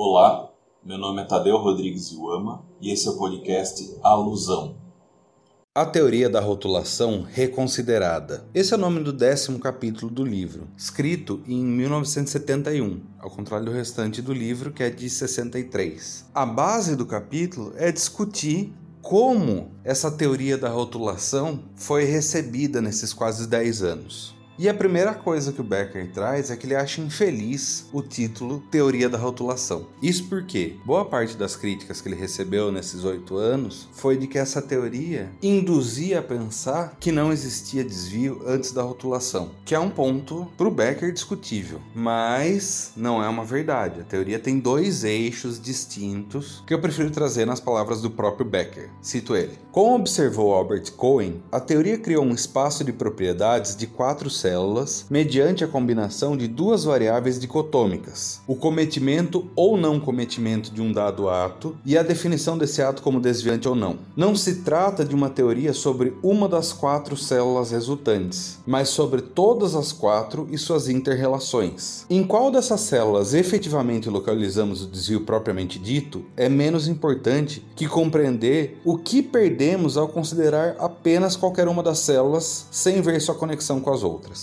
Olá, meu nome é Tadeu Rodrigues Iuama e esse é o podcast Alusão. A teoria da rotulação reconsiderada. Esse é o nome do décimo capítulo do livro, escrito em 1971, ao contrário do restante do livro, que é de 63. A base do capítulo é discutir como essa teoria da rotulação foi recebida nesses quase 10 anos. E a primeira coisa que o Becker traz é que ele acha infeliz o título Teoria da Rotulação. Isso porque boa parte das críticas que ele recebeu nesses oito anos foi de que essa teoria induzia a pensar que não existia desvio antes da rotulação, que é um ponto para o Becker discutível, mas não é uma verdade. A teoria tem dois eixos distintos que eu prefiro trazer nas palavras do próprio Becker. Cito ele: Como observou Albert Cohen, a teoria criou um espaço de propriedades de quatro células células mediante a combinação de duas variáveis dicotômicas, o cometimento ou não cometimento de um dado ato e a definição desse ato como desviante ou não. Não se trata de uma teoria sobre uma das quatro células resultantes, mas sobre todas as quatro e suas interrelações. Em qual dessas células efetivamente localizamos o desvio propriamente dito é menos importante que compreender o que perdemos ao considerar apenas qualquer uma das células sem ver sua conexão com as outras.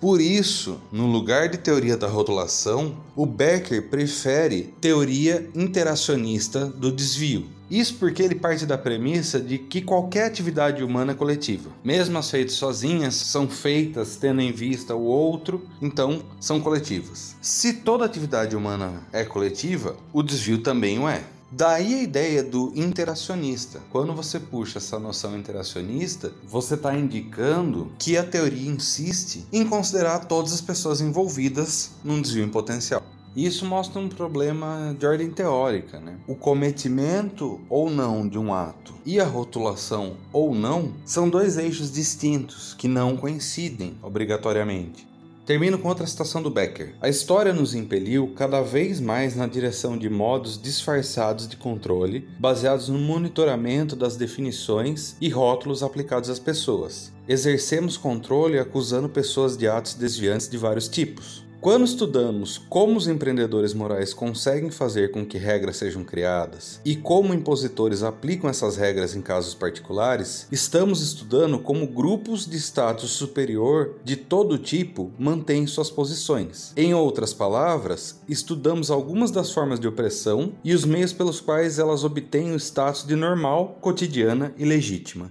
Por isso, no lugar de teoria da rotulação, o Becker prefere teoria interacionista do desvio. Isso porque ele parte da premissa de que qualquer atividade humana é coletiva. Mesmo as feitas sozinhas, são feitas tendo em vista o outro, então são coletivas. Se toda atividade humana é coletiva, o desvio também o é. Daí a ideia do interacionista. Quando você puxa essa noção interacionista, você está indicando que a teoria insiste em considerar todas as pessoas envolvidas num desvio em potencial. Isso mostra um problema de ordem teórica, né? O cometimento ou não de um ato e a rotulação ou não são dois eixos distintos que não coincidem obrigatoriamente. Termino com outra citação do Becker. A história nos impeliu cada vez mais na direção de modos disfarçados de controle, baseados no monitoramento das definições e rótulos aplicados às pessoas. Exercemos controle acusando pessoas de atos desviantes de vários tipos. Quando estudamos como os empreendedores morais conseguem fazer com que regras sejam criadas e como impositores aplicam essas regras em casos particulares, estamos estudando como grupos de status superior de todo tipo mantêm suas posições. Em outras palavras, estudamos algumas das formas de opressão e os meios pelos quais elas obtêm o status de normal, cotidiana e legítima.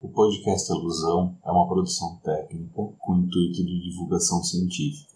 O podcast Alusão é uma produção técnica com intuito de divulgação científica.